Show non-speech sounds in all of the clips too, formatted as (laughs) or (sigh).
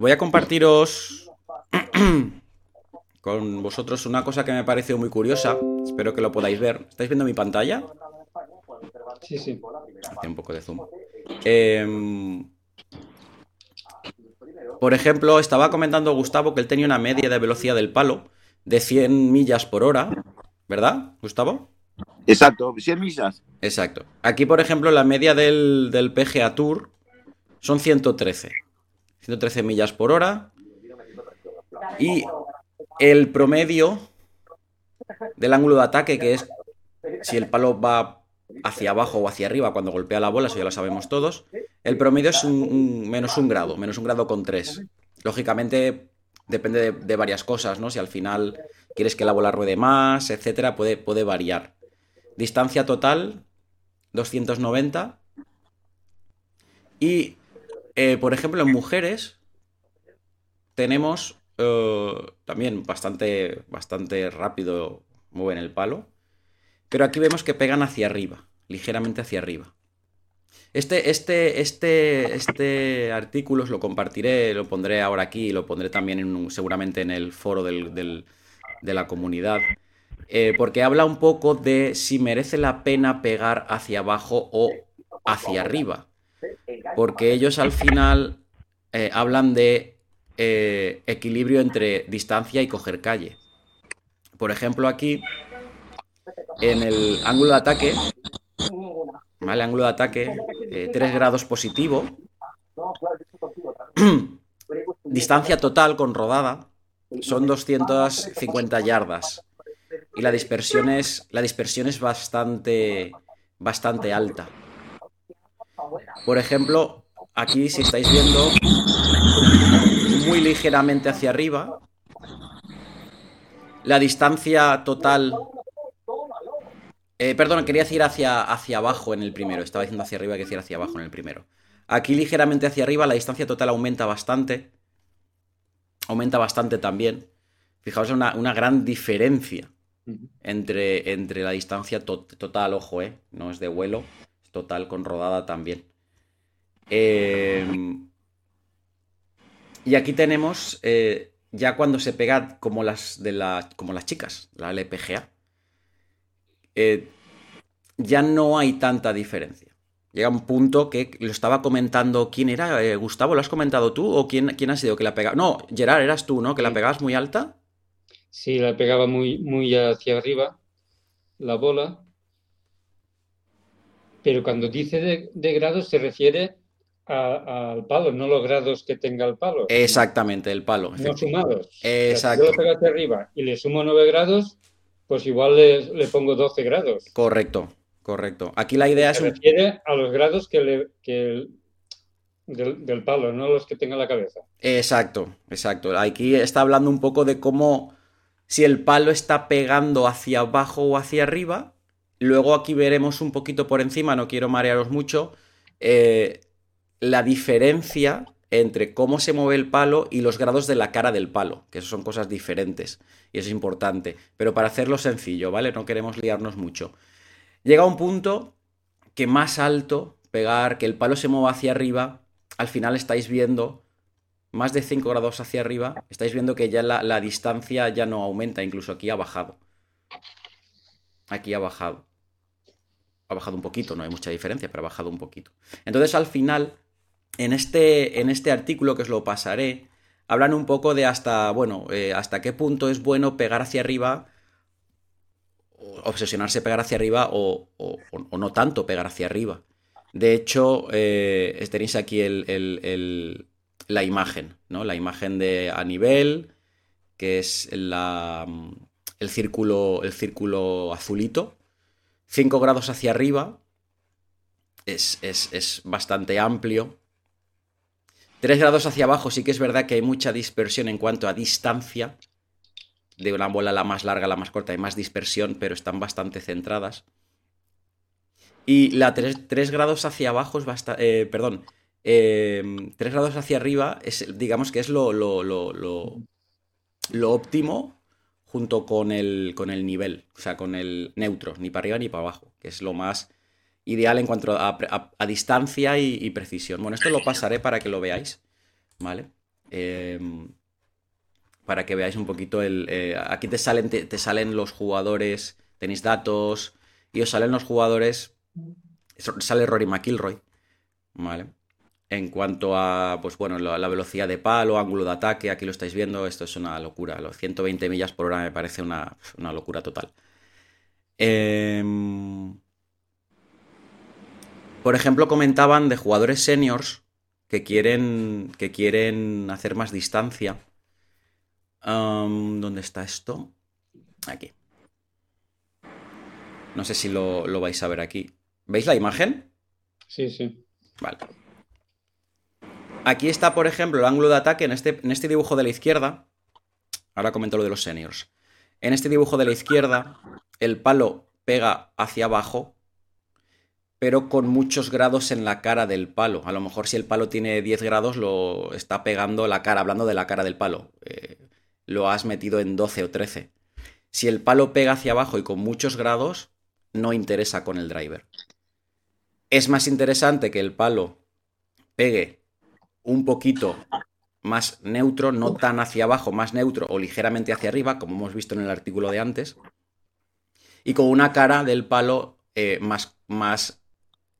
voy a compartiros (clears throat) con vosotros una cosa que me pareció muy curiosa. Espero que lo podáis ver. ¿Estáis viendo mi pantalla? Sí, sí. Hace un poco de zoom. Em, por ejemplo, estaba comentando Gustavo que él tenía una media de velocidad del palo de 100 millas por hora, ¿verdad, Gustavo? Exacto, 100 millas. Exacto. Aquí, por ejemplo, la media del, del PGA Tour son 113. 113 millas por hora. Y el promedio del ángulo de ataque, que es si el palo va hacia abajo o hacia arriba cuando golpea la bola, eso ya lo sabemos todos, el promedio es un, menos un grado, menos un grado con tres. Lógicamente depende de, de varias cosas, ¿no? Si al final quieres que la bola ruede más, etcétera, puede, puede variar. Distancia total, 290. Y, eh, por ejemplo, en mujeres tenemos eh, también bastante, bastante rápido mueven el palo. Pero aquí vemos que pegan hacia arriba, ligeramente hacia arriba. Este, este, este, este artículo os lo compartiré, lo pondré ahora aquí y lo pondré también en un- seguramente en el foro del- del- de la comunidad. eh, porque habla un poco de si merece la pena pegar hacia abajo o hacia arriba. Porque ellos al final eh, hablan de eh, equilibrio entre distancia y coger calle. Por ejemplo, aquí, en el ángulo de ataque, ¿vale? Ángulo de ataque, eh, 3 grados positivo. (clears throat) Distancia total con rodada son 250 yardas. Y la dispersión es, la dispersión es bastante, bastante alta. Por ejemplo, aquí si estáis viendo muy ligeramente hacia arriba, la distancia total... Eh, perdón, quería decir hacia, hacia abajo en el primero. Estaba diciendo hacia arriba, que decir hacia abajo en el primero. Aquí ligeramente hacia arriba la distancia total aumenta bastante. Aumenta bastante también. Fijaos, una, una gran diferencia entre, entre la distancia to- total, ojo, eh, no es de vuelo, total con rodada también. Eh, y aquí tenemos eh, ya cuando se pega como las de la, como las chicas, la LPGA. eh, ya no hay tanta diferencia. Llega un punto que lo estaba comentando. ¿Quién era? Eh, Gustavo, ¿lo has comentado tú? ¿O quién, quién ha sido que la pegaba? No, Gerard, eras tú, ¿no? Que la pegabas muy alta. Sí, la pegaba muy, muy hacia arriba la bola. Pero cuando dice de, de grados se refiere a- al palo, no los grados que tenga el palo. Exactamente, el palo. No sumados. O sea, Exacto. Si yo lo pego hacia arriba y le sumo 9 grados, pues igual le, le pongo 12 grados. Correcto, correcto. Aquí la idea es Se refiere a los grados que le, que del, del palo, no los que tenga la cabeza. Exacto, exacto. Aquí está hablando un poco de cómo si el palo está pegando hacia abajo o hacia arriba. Luego aquí veremos un poquito por encima, no quiero marearos mucho, eh, la diferencia entre cómo se mueve el palo y los grados de la cara del palo, que son cosas diferentes y eso es importante. Pero para hacerlo sencillo, ¿vale? No queremos liarnos mucho. Llega un punto que más alto pegar, que el palo se mueva hacia arriba, al final estáis viendo más de 5 grados hacia arriba, estáis viendo que ya la distancia ya no aumenta, incluso aquí ha bajado. Aquí ha bajado. Ha bajado un poquito, no hay mucha diferencia, pero ha bajado un poquito. Entonces al final, en este, en este artículo que os lo pasaré, hablan un poco de hasta, bueno, eh, hasta qué punto es bueno pegar hacia arriba, obsesionarse pegar hacia arriba o, no tanto pegar hacia arriba. De hecho, eh, tenéis aquí el- la imagen, ¿no? La imagen de a nivel, que es la, el, círculo, el círculo azulito. 5 grados hacia arriba. Es, es- es bastante amplio. 3 grados hacia abajo sí que es verdad que hay mucha dispersión en cuanto a distancia. De una bola la más larga la más corta hay más dispersión, pero están bastante centradas. Y la 3, grados hacia abajo es bastante... perdón. 3 grados hacia arriba es, digamos que es lo, lo, lo, lo óptimo junto con el, con el nivel, o sea, con el neutro, ni para arriba ni para abajo, que es lo más ideal en cuanto a, a- distancia y, y precisión. Bueno, esto lo pasaré para que lo veáis, ¿vale? Em, para que veáis un poquito el... eh, aquí te salen, te, te salen los jugadores, tenéis datos, y os salen los jugadores... Sale Rory McIlroy, ¿vale? En cuanto a, pues bueno, la, la velocidad de palo, ángulo de ataque, aquí lo estáis viendo, esto es una locura. Los 120 millas por hora me parece una, una locura total. Em, por ejemplo, comentaban de jugadores seniors que quieren, que quieren hacer más distancia. Am, ¿dónde está esto? Aquí. No sé si lo, lo vais a ver aquí. ¿Veis la imagen? Sí, sí. Vale. Aquí está, por ejemplo, el ángulo de ataque en este, en este dibujo de la izquierda. Ahora comento lo de los seniors. En este dibujo de la izquierda, el palo pega hacia abajo, pero con muchos grados en la cara del palo. A lo mejor si el palo tiene 10 grados, lo está pegando la cara, hablando de la cara del palo. Eh, lo has metido en 12 o 13. Si el palo pega hacia abajo y con muchos grados, no interesa con el driver. Es más interesante que el palo pegue un poquito más neutro, no tan hacia abajo, más neutro o ligeramente hacia arriba, como hemos visto en el artículo de antes, y con una cara del palo eh, más, más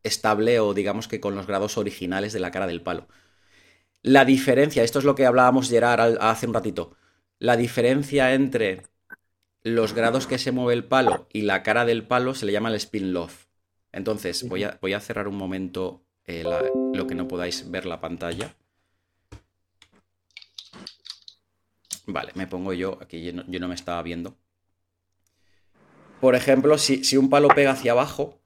estable o digamos que con los grados originales de la cara del palo. La diferencia, esto es lo que hablábamos Gerard hace un ratito, la diferencia entre los grados que se mueve el palo y la cara del palo se le llama el spin loft. Entonces, voy a, voy a cerrar un momento eh, lo que no podáis ver la pantalla. Vale, me pongo yo, aquí yo no, yo no me estaba viendo. Por ejemplo, si, si un palo pega hacia abajo,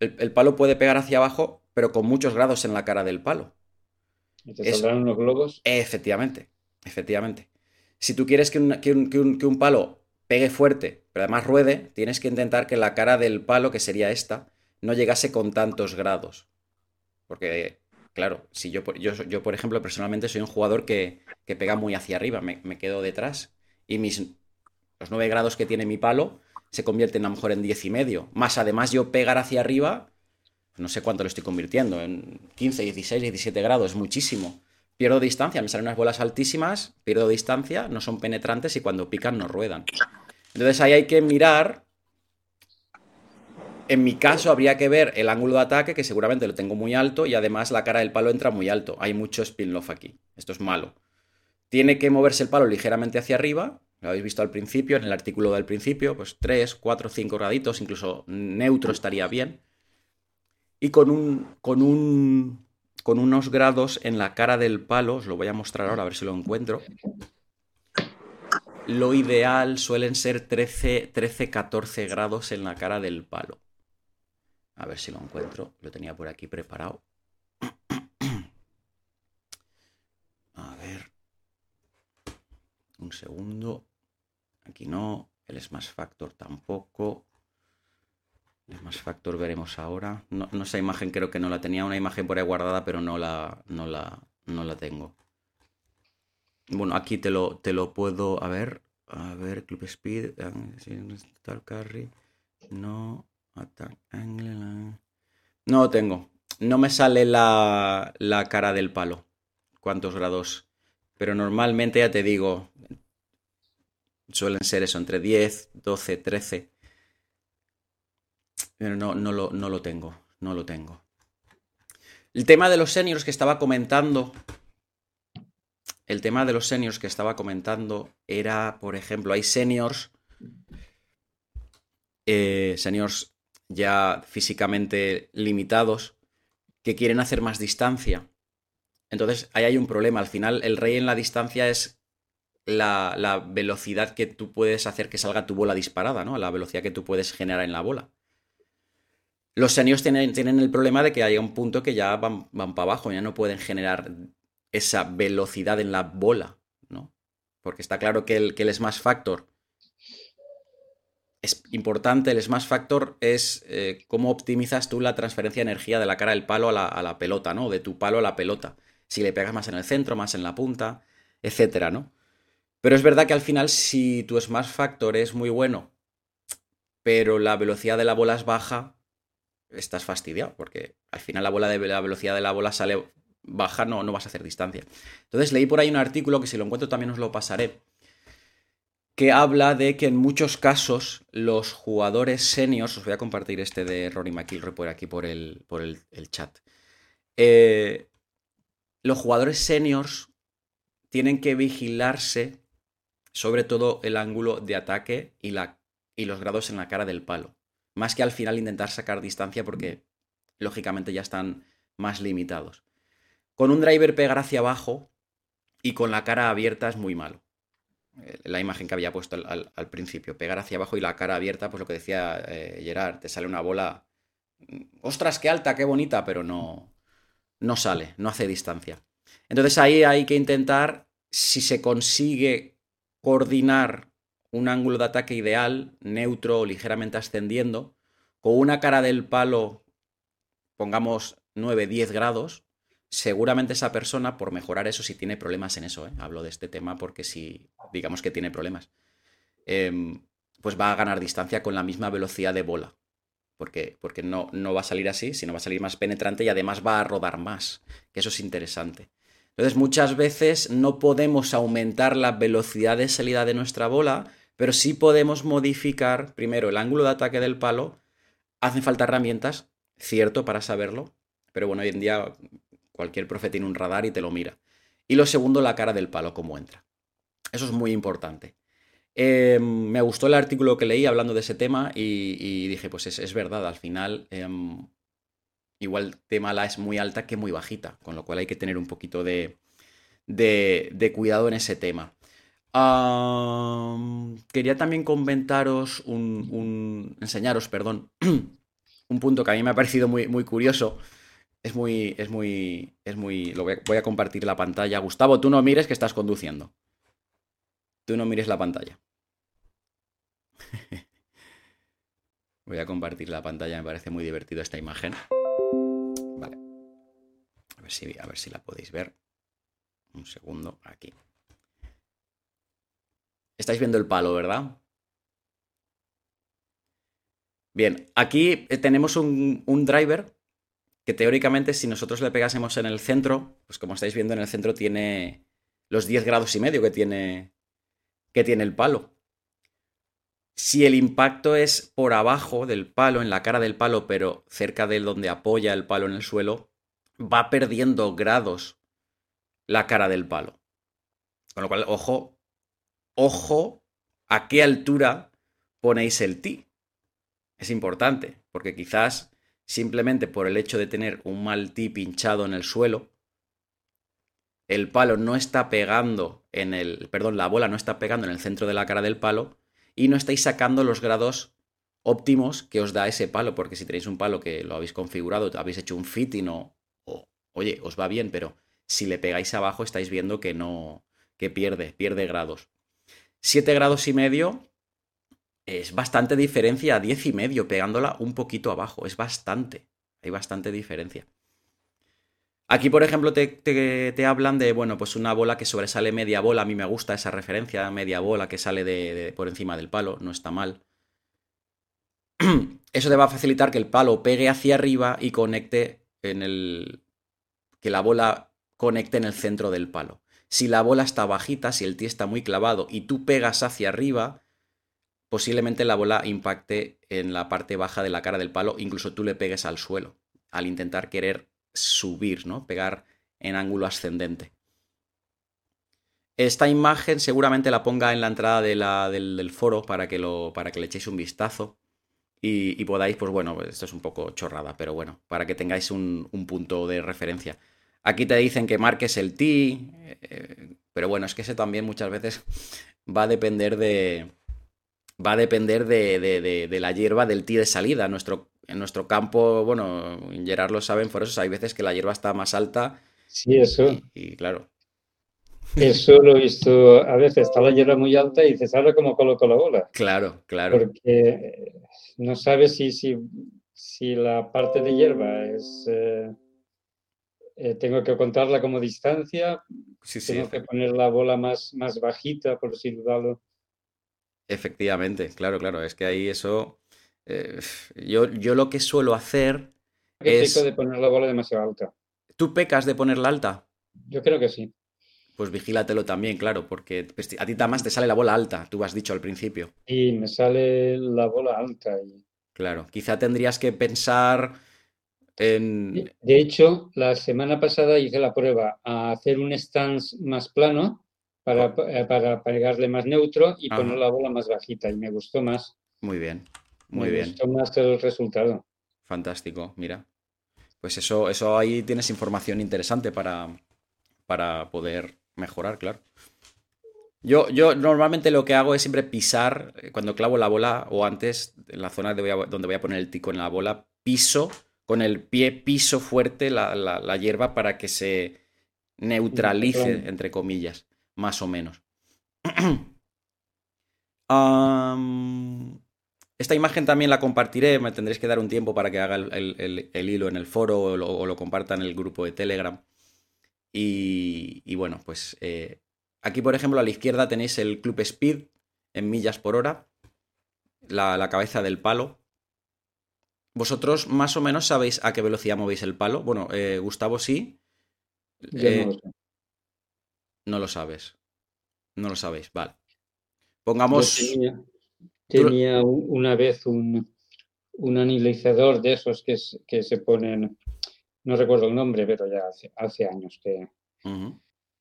el, el palo puede pegar hacia abajo, pero con muchos grados en la cara del palo. ¿Y te saldrán unos globos? Efectivamente, efectivamente. Si tú quieres que un, que un- que un- que un palo pegue fuerte, pero además ruede, tienes que intentar que la cara del palo, que sería esta, no llegase con tantos grados. Porque, claro, si yo, por- yo, yo, por ejemplo, personalmente soy un jugador que, que pega muy hacia arriba, me, me quedo detrás. Y mis, los 9 grados que tiene mi palo se convierten a lo mejor en 10 y medio. Más además yo pegar hacia arriba, no sé cuánto lo estoy convirtiendo, en 15, 16, 17 grados, muchísimo. Pierdo distancia, me salen unas bolas altísimas, pierdo distancia, no son penetrantes y cuando pican no ruedan. Entonces ahí hay que mirar. En mi caso habría que ver el ángulo de ataque, que seguramente lo tengo muy alto, y además la cara del palo entra muy alto. Hay mucho spin-off aquí. Esto es malo. Tiene que moverse el palo ligeramente hacia arriba. Lo habéis visto al principio, en el artículo del principio, pues 3, 4, 5 graditos, incluso neutro estaría bien. Y con un, con un, con unos grados en la cara del palo, os lo voy a mostrar ahora a ver si lo encuentro. Lo ideal suelen ser 13, 13, 14 grados en la cara del palo. A ver si lo encuentro. Lo tenía por aquí preparado. (clears throat) A ver. Un segundo. Aquí no. El Smash Factor tampoco. El Smash Factor veremos ahora. No, no, esa imagen creo que no la tenía. Una imagen por ahí guardada, pero no la, no la, no la tengo. Bueno, aquí te lo, te lo puedo. A ver. A ver, Club Speed. Star Carry. No. No tengo. No me sale la, la cara del palo. Cuántos grados. Pero normalmente ya te digo. Suelen ser eso, entre 10, 12, 13. Pero no, no, lo, no lo tengo. No lo tengo. El tema de los seniors que estaba comentando. El tema de los seniors que estaba comentando era, por ejemplo, hay seniors. Eh, seniors ya físicamente limitados que quieren hacer más distancia. Entonces ahí hay un problema. Al final el rey en la distancia es la, la, velocidad que tú puedes hacer que salga tu bola disparada, ¿no? La velocidad que tú puedes generar en la bola. Los seniors tienen, tienen el problema de que hay un punto que ya van, van para abajo, ya no pueden generar esa velocidad en la bola, ¿no? Porque está claro que el, que el Smash Factor es importante. El Smash Factor es eh, cómo optimizas tú la transferencia de energía de la cara del palo a la, pelota, ¿no? De tu palo a la pelota. Si le pegas más en el centro, más en la punta, etcétera, ¿no? Pero es verdad que al final, si tu Smash Factor es muy bueno, pero la velocidad de la bola es baja, estás fastidiado, porque al final la bola de la velocidad de la bola sale baja no, no vas a hacer distancia. Entonces leí por ahí un artículo que si lo encuentro también os lo pasaré, que habla de que en muchos casos los jugadores seniors, os voy a compartir este de Rory McIlroy por aquí por el, por el, chat, eh, los jugadores seniors tienen que vigilarse sobre todo el ángulo de ataque y, la, y los grados en la cara del palo, más que al final intentar sacar distancia porque lógicamente ya están más limitados. Con un driver pegar hacia abajo y con la cara abierta es muy malo. Eh, la imagen que había puesto al, principio, pegar hacia abajo y la cara abierta, pues lo que decía eh, Gerard, te sale una bola, mm, ostras, qué alta, qué bonita, pero no, no sale, no hace distancia. Entonces ahí hay que intentar, si se consigue coordinar un ángulo de ataque ideal, neutro o ligeramente ascendiendo, con una cara del palo, pongamos 9-10 grados, seguramente esa persona, por mejorar eso, si tiene problemas en eso, ¿eh? hablo de este tema porque si, digamos que tiene problemas, em, pues va a ganar distancia con la misma velocidad de bola. Porque, porque no, no va a salir así, sino va a salir más penetrante y además va a rodar más, que eso es interesante. Entonces muchas veces no podemos aumentar la velocidad de salida de nuestra bola, pero sí podemos modificar primero el ángulo de ataque del palo. Hacen falta herramientas, cierto, para saberlo, pero bueno, hoy en día Cualquier profe tiene un radar y te lo mira. Y lo segundo, la cara del palo, cómo entra. Eso es muy importante. Em, me gustó el artículo que leí hablando de ese tema y, dije, pues es, verdad, al final em, igual tema la es muy alta que muy bajita, con lo cual hay que tener un poquito de, de, cuidado en ese tema. quería también comentaros un, enseñaros, perdón, (clears throat) un punto que a mí me ha parecido muy, muy curioso es muy, es muy, es muy... Lo voy, a, compartir la pantalla. Gustavo, tú no mires que estás conduciendo. Tú no mires la pantalla. (laughs) voy a compartir la pantalla, me parece muy divertido esta imagen. Vale. A ver si, a ver si la podéis ver. Un segundo, aquí. Estáis viendo el palo, ¿verdad? Bien, aquí tenemos un driver que teóricamente si nosotros le pegásemos en el centro, pues como estáis viendo en el centro tiene los 10 grados y medio que tiene, que tiene el palo. Si el impacto es por abajo del palo, en la cara del palo, pero cerca de donde apoya el palo en el suelo, va perdiendo grados la cara del palo. Con lo cual, ojo, ojo a qué altura ponéis el ti. Es importante, porque quizás simplemente por el hecho de tener un mal ti pinchado en el suelo, el palo no está pegando en el, perdón, la bola no está pegando en el centro de la cara del palo y no estáis sacando los grados óptimos que os da ese palo, porque si tenéis un palo que lo habéis configurado, habéis hecho un fitting o, o oye, os va bien, pero si le pegáis abajo estáis viendo que no, que pierde, pierde grados. 7 grados y medio es bastante diferencia a 10 y medio, pegándola un poquito abajo. Es bastante. Hay bastante diferencia. Aquí, por ejemplo, te, hablan de, bueno, pues una bola que sobresale media bola. A mí me gusta esa referencia, media bola que sale de, por encima del palo. No está mal. (clears throat) Eso te va a facilitar que el palo pegue hacia arriba y conecte en el... que la bola conecte en el centro del palo. Si la bola está bajita, si el tee está muy clavado y tú pegas hacia arriba, posiblemente la bola impacte en la parte baja de la cara del palo, incluso tú le pegues al suelo, al intentar querer subir, ¿no? Pegar en ángulo ascendente. Esta imagen seguramente la ponga en la entrada del, foro para que, lo, para que le echéis un vistazo y, podáis, pues bueno, esto es un poco chorrada, pero bueno, para que tengáis un, punto de referencia. Aquí te dicen que marques el ti, eh, pero bueno, es que ese también muchas veces (laughs) va a depender de, va a depender de, la hierba del tee de salida. Nuestro, en nuestro campo, bueno, Gerard lo saben, por eso hay veces que la hierba está más alta. Sí, eso. Y, claro. Eso lo he visto a veces, está la hierba muy alta y dices, ahora cómo coloco la bola. Claro, claro. Porque no sabes si, si, si la parte de hierba es... Eh, eh, tengo que contarla como distancia, sí, tengo que poner la bola más, más bajita, por si dudarlo. Efectivamente, claro, claro. Es que ahí eso. Eh, yo, yo lo que suelo hacer es. de poner la bola demasiado alta. ¿Tú pecas de ponerla alta? Yo creo que sí. Pues vigílatelo también, claro, porque pues, a ti más te sale la bola alta, tú has dicho al principio. Y me sale la bola alta. Claro, quizá tendrías que pensar en... De hecho, la semana pasada hice la prueba a hacer un stance más plano para, eh, para pegarle más neutro y poner la bola más bajita y me gustó más. Muy bien, muy bien. Me gustó más el resultado. Fantástico, mira. Pues eso, eso ahí tienes información interesante para, para poder mejorar, claro. Yo, yo normalmente lo que hago es siempre pisar, eh, cuando clavo la bola o antes, en la zona donde voy a poner el tico en la bola, piso con el pie, piso fuerte la, hierba para que se neutralice, entre comillas, más o menos. (clears throat) esta imagen también la compartiré, me tendréis que dar un tiempo para que haga el, hilo en el foro o lo, o lo comparta en el grupo de Telegram. Y, bueno, pues eh, aquí, por ejemplo, a la izquierda tenéis el Club Speed en millas por hora, la, cabeza del palo. ¿Vosotros más o menos sabéis a qué velocidad movéis el palo? Bueno, eh, Gustavo sí. Eh, no, lo sabes. No lo sabéis, vale. Pongamos. tenía, una vez un, un analizador de esos que, que se ponen no recuerdo el nombre, pero ya hace, años que,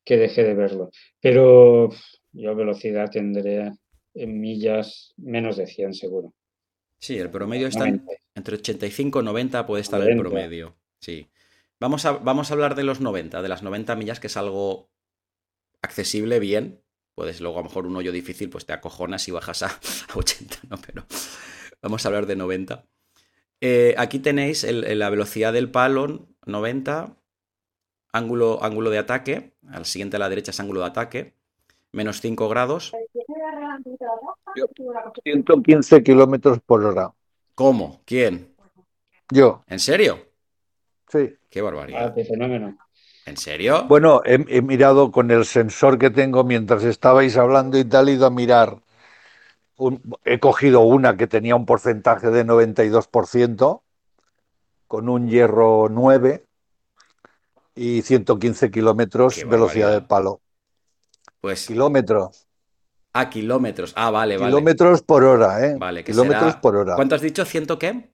que dejé de verlo. Pero yo velocidad tendré en millas menos de 100 seguro. Sí, el promedio está entre 85 y 90 puede estar el promedio. Sí. Vamos a, vamos a hablar de los 90, de las 90 millas, que es algo accesible, bien. Puedes luego a lo mejor un hoyo difícil, pues te acojonas y bajas a, (laughs) a 80, ¿no? Pero vamos a hablar de 90. Eh, aquí tenéis la velocidad del palo, 90, ángulo, ángulo de ataque, al siguiente a la derecha es ángulo de ataque, menos 5 grados. 115 kilómetros por hora. ¿Cómo? ¿Quién? Yo. ¿En serio? Sí. Qué barbaridad. Ah, qué fenómeno. ¿En serio? Bueno, he, mirado con el sensor que tengo mientras estabais hablando y tal, he ido a mirar he cogido una que tenía un porcentaje de 92%, con un hierro 9 y 115 kilómetros velocidad del palo. Pues. Kilómetros. Ah, kilómetros. Ah, vale, vale. Kilómetros por hora, ¿eh? Vale, kilómetros por hora. ¿Cuánto has dicho? ¿Ciento qué?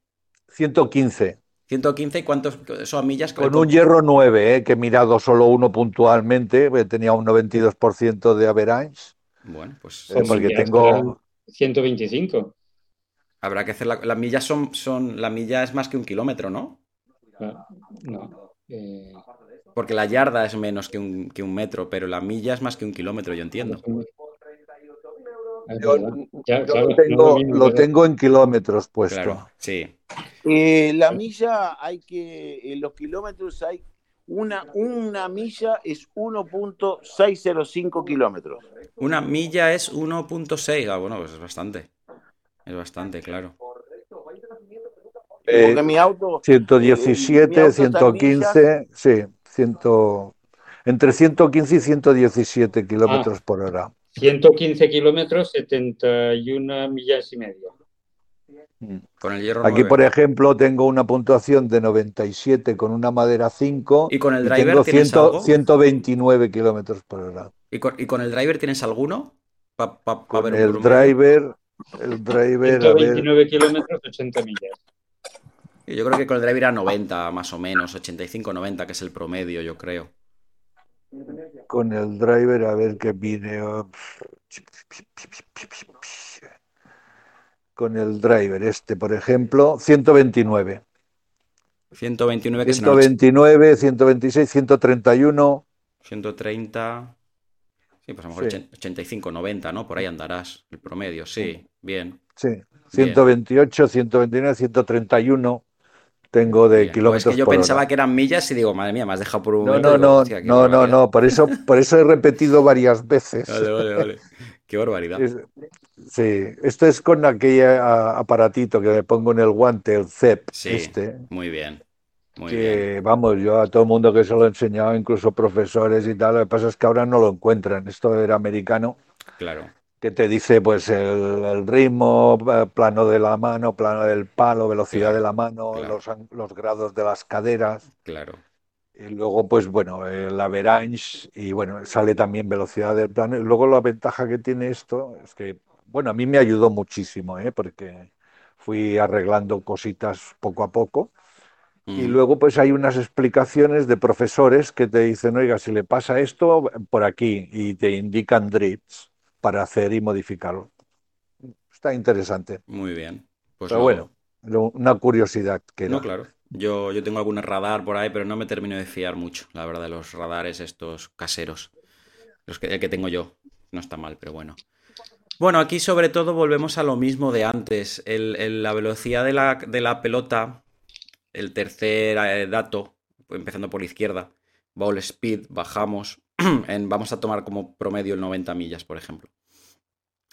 115. 115 y cuántos son millas. Con un hierro 9, ¿eh? que he mirado solo uno puntualmente, tenía un 92% de average. Bueno, pues. Eh, porque tengo. 125. Habrá que hacer la, las millas son, son la milla es más que un kilómetro, ¿no? Ah, no. Eh, Porque la yarda es menos que un, que un, metro, pero la milla es más que un kilómetro, yo entiendo. Yo, lo, tengo, lo, tengo, en kilómetros puesto. sí. Eh, la milla hay que, en los kilómetros hay una, una milla es 1.605 kilómetros. Una milla es 1.6. Ah, bueno, pues es bastante. Es bastante, claro. Eh, mi auto. 117, 115, sí, entre 115 y 117 kilómetros ah. por hora. 115 kilómetros, 71 millas y medio. Mm. Con el hierro Aquí, por ejemplo, tengo una puntuación de 97 con una madera 5. ¿Y con el driver tienes algo? 129 kilómetros por hora. ¿Y con, el driver tienes alguno? el driver, el driver. 129 kilómetros, 80 millas. Yo creo que con el driver a 90, más o menos, 85-90, que es el promedio, yo creo. Con el driver, a ver qué video con el driver este, por ejemplo, 129. 129 que 129, 126, 131. 130. Sí, pues a lo mejor 85, 90, ¿no? Por ahí andarás, el promedio, sí, bien. Sí, 128, 129, 131 tengo de pues kilómetros. es que yo pensaba que eran millas y digo, madre mía, me has dejado por un. No, no, no, no, no, no, por eso, por eso he repetido varias veces. Vale, vale, vale. Qué barbaridad. Sí, esto es con aquel aparatito que me pongo en el guante, el CEP. Sí, este, muy bien. Muy que, vamos, yo a todo el mundo que se lo he enseñado, incluso profesores y tal, lo que pasa es que ahora no lo encuentran. Esto era americano. Claro. Que te dice, pues, el, ritmo, eh, plano de la mano, plano del palo, velocidad de la mano, los, los grados de las caderas. Claro Y luego, pues bueno, la Verange y bueno, sale también velocidad del plano. Y luego la ventaja que tiene esto es que, bueno, a mí me ayudó muchísimo, ¿eh? porque fui arreglando cositas poco a poco. Y mm. luego pues hay unas explicaciones de profesores que te dicen, oiga, si le pasa esto por aquí y te indican drifts para hacer y modificarlo. Está interesante. Muy bien. Pues pero bueno, una curiosidad que No, claro. Yo, yo tengo algún radar por ahí, pero no me termino de fiar mucho, la verdad, de los radares estos caseros. Los que, el que tengo yo. No está mal, pero bueno. Bueno, aquí sobre todo volvemos a lo mismo de antes. la velocidad de la, de la, pelota, el tercer eh, dato, empezando por la izquierda, ball speed, bajamos, (clears throat) vamos a tomar como promedio el 90 millas, por ejemplo.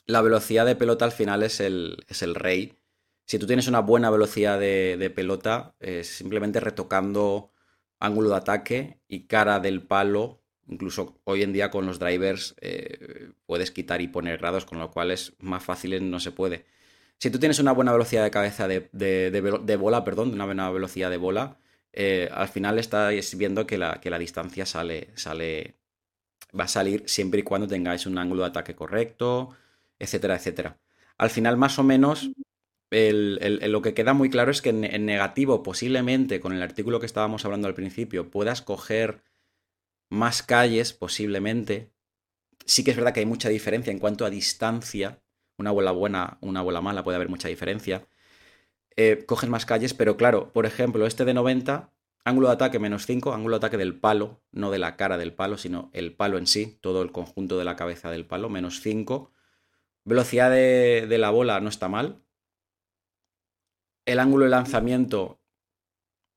La velocidad de pelota al final es el, es el rey si tú tienes una buena velocidad de, pelota, simplemente retocando ángulo de ataque y cara del palo, incluso hoy en día con los drivers eh, puedes quitar y poner grados, con lo cual es más fácil, no se puede. Si tú tienes una buena velocidad de cabeza de, bola, perdón, una buena velocidad de bola, eh, al final estás viendo que la, que la distancia sale, sale, va a salir siempre y cuando tengáis un ángulo de ataque correcto, etcétera, etcétera. Al final, más o menos, lo que queda muy claro es que en, negativo, posiblemente, con el artículo que estábamos hablando al principio, puedas coger más calles, posiblemente. Sí que es verdad que hay mucha diferencia en cuanto a distancia. Una bola buena, una bola mala, puede haber mucha diferencia. Eh, coges más calles, pero claro, por ejemplo, este de 90, ángulo de ataque menos 5, ángulo de ataque del palo, no de la cara del palo, sino el palo en sí, todo el conjunto de la cabeza del palo, menos 5. Velocidad de la bola no está mal, el ángulo de lanzamiento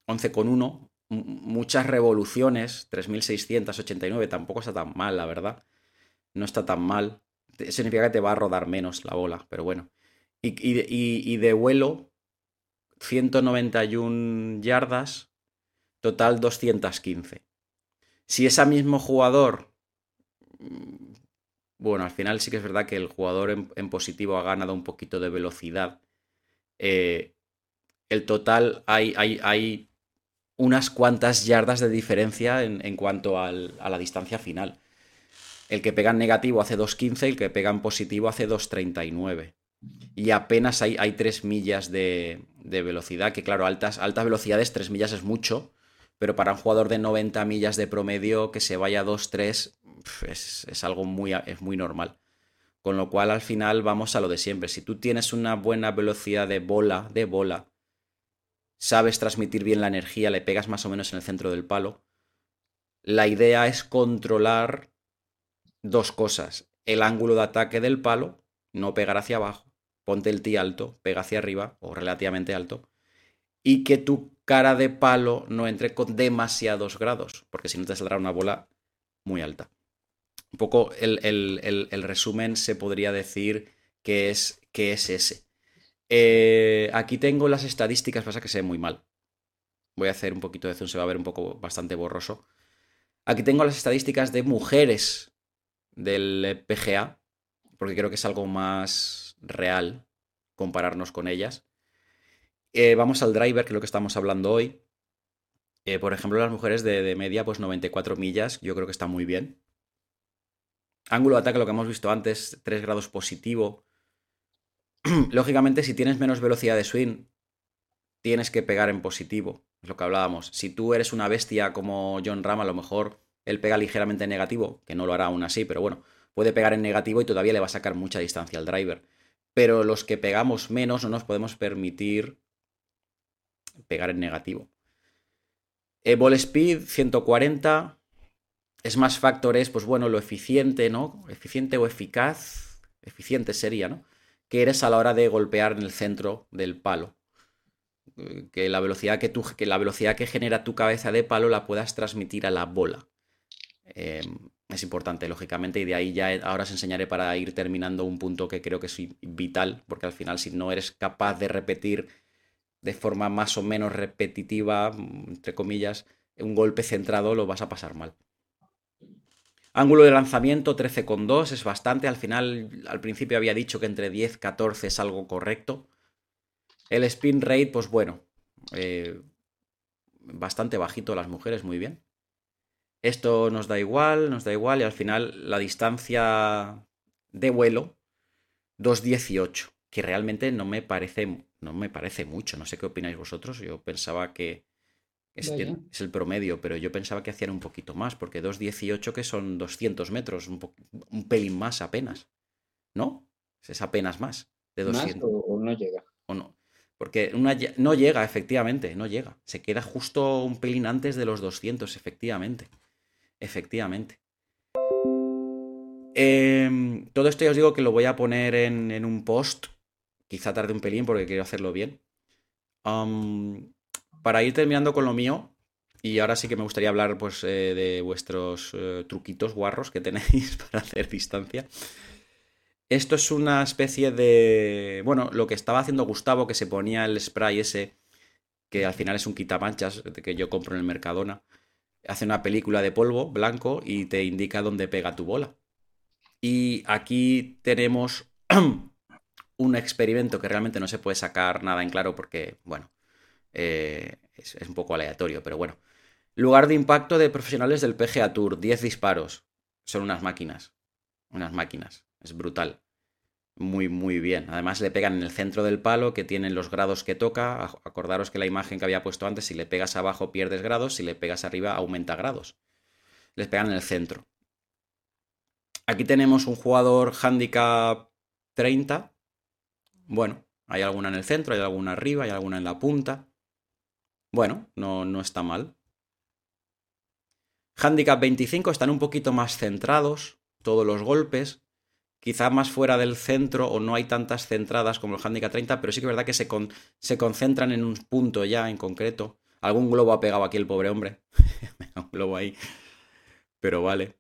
11,1, muchas revoluciones, 3689, tampoco está tan mal, la verdad. No está tan mal. Significa que te va a rodar menos la bola, pero bueno. Y, de vuelo, 191 yardas, total 215. Si ese mismo jugador, mm, bueno, al final sí que es verdad que el jugador en, positivo ha ganado un poquito de velocidad. Eh, el total hay, hay, hay unas cuantas yardas de diferencia en, cuanto a la distancia final. El que pega en negativo hace 2.15 y el que pega en positivo hace 2.39. Y apenas hay, hay 3 millas de, velocidad, que claro, altas, altas velocidades, 3 millas es mucho, pero para un jugador de 90 millas de promedio que se vaya a 2-3 es, es, algo muy, es muy normal. Con lo cual al final vamos a lo de siempre. Si tú tienes una buena velocidad de bola, de bola, sabes transmitir bien la energía, le pegas más o menos en el centro del palo. La idea es controlar dos cosas. El ángulo de ataque del palo, no pegar hacia abajo, ponte el ti alto, pega hacia arriba o relativamente alto, y que tu cara de palo no entre con demasiados grados, porque si no te saldrá una bola muy alta. Un poco el, el resumen se podría decir que es, que es ese. Eh, aquí tengo las estadísticas, pasa que se ve muy mal. Voy a hacer un poquito de zoom, se va a ver un poco bastante borroso. Aquí tengo las estadísticas de mujeres del PGA, porque creo que es algo más real compararnos con ellas. Eh, vamos al driver, que es lo que estamos hablando hoy. Eh, por ejemplo, las mujeres de, de, media, pues 94 millas, yo creo que está muy bien. Ángulo de ataque, lo que hemos visto antes, 3 grados positivo. (clears throat) lógicamente, si tienes menos velocidad de swing, tienes que pegar en positivo. Es lo que hablábamos. Si tú eres una bestia como John Ram, a lo mejor él pega ligeramente en negativo, que no lo hará aún así, pero bueno, puede pegar en negativo y todavía le va a sacar mucha distancia al driver. Pero los que pegamos menos no nos podemos permitir pegar en negativo. Eh, ball speed 140. Es más factores, pues bueno, lo eficiente, ¿no? Eficiente o eficaz. Eficiente sería, ¿no? que eres a la hora de golpear en el centro del palo. Que la velocidad que, que, la velocidad que genera tu cabeza de palo la puedas transmitir a la bola. Em, es importante, lógicamente, y de ahí ya ahora os enseñaré para ir terminando un punto que creo que es vital, porque al final si no eres capaz de repetir de forma más o menos repetitiva, entre comillas, un golpe centrado, lo vas a pasar mal. Ángulo de lanzamiento 13,2 es bastante. Al final, al principio había dicho que entre 10 y 14 es algo correcto. El spin rate, pues bueno, eh, bastante bajito las mujeres, muy bien. Esto nos da igual, nos da igual y al final la distancia de vuelo 2.18, que realmente no me parece no me parece mucho, no sé qué opináis vosotros, yo pensaba que es, el promedio, pero yo pensaba que hacían un poquito más, porque 2.18 que son 200 metros, un, un, pelín más apenas, ¿no? Es apenas más de 200. o, no llega? O no. Porque una, no llega, efectivamente, no llega. Se queda justo un pelín antes de los 200, efectivamente. Efectivamente. Em, todo esto ya os digo que lo voy a poner en, un post. Quizá tarde un pelín porque quiero hacerlo bien. para ir terminando con lo mío, y ahora sí que me gustaría hablar pues, eh, de vuestros eh, truquitos guarros que tenéis (laughs) para hacer distancia. Esto es una especie de. Bueno, lo que estaba haciendo Gustavo, que se ponía el spray ese, que al final es un quitamanchas que yo compro en el Mercadona. Hace una película de polvo blanco y te indica dónde pega tu bola. Y aquí tenemos (clears throat) un experimento que realmente no se puede sacar nada en claro porque, bueno, eh, es, es, un poco aleatorio, pero bueno. Lugar de impacto de profesionales del PGA Tour, 10 disparos. Son unas máquinas. Unas máquinas. Es brutal. Muy, muy bien. Además le pegan en el centro del palo que tienen los grados que toca. Acordaros que la imagen que había puesto antes, si le pegas abajo pierdes grados, si le pegas arriba aumenta grados. Les pegan en el centro. Aquí tenemos un jugador handicap 30. Bueno, hay alguna en el centro, hay alguna arriba, hay alguna en la punta. Bueno, no, no está mal. Handicap 25 están un poquito más centrados, todos los golpes quizá más fuera del centro o no hay tantas centradas como el Handicap 30, pero sí que es verdad que se, se concentran en un punto ya en concreto. Algún globo ha pegado aquí el pobre hombre. (laughs) un globo ahí. Pero vale.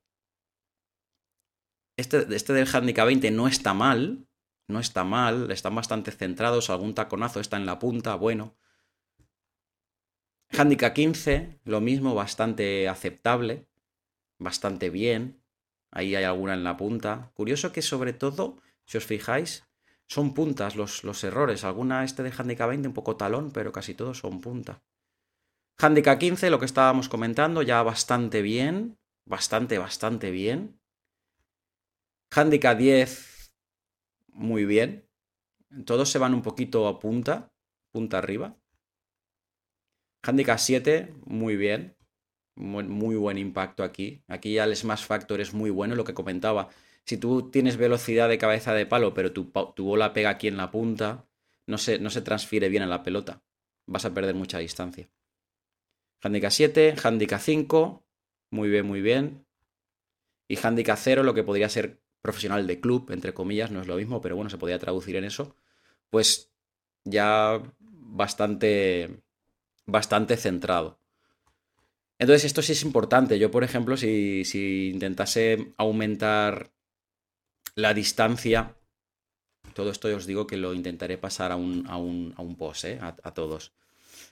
Este, este del Handicap 20 no está mal. No está mal. Están bastante centrados. Algún taconazo está en la punta. Bueno. Handicap 15, lo mismo, bastante aceptable. Bastante bien. Ahí hay alguna en la punta. Curioso que sobre todo, si os fijáis, son puntas los, los errores. Alguna este de handicap 20 un poco talón, pero casi todos son punta. Handicap 15, lo que estábamos comentando, ya bastante bien. Bastante, bastante bien. Handicap 10, muy bien. Todos se van un poquito a punta, punta arriba. Handicap 7, muy bien muy, buen impacto aquí. Aquí ya el smash factor es muy bueno, lo que comentaba. Si tú tienes velocidad de cabeza de palo, pero tu, bola pega aquí en la punta, no se, no se transfiere bien a la pelota. Vas a perder mucha distancia. Handicap 7, Handicap 5, muy bien, muy bien. Y Handicap 0, lo que podría ser profesional de club, entre comillas, no es lo mismo, pero bueno, se podría traducir en eso. Pues ya bastante, bastante centrado. Entonces, esto sí es importante. Yo, por ejemplo, si, intentase aumentar la distancia, todo esto os digo que lo intentaré pasar a un, a un, post, ¿eh? a, todos.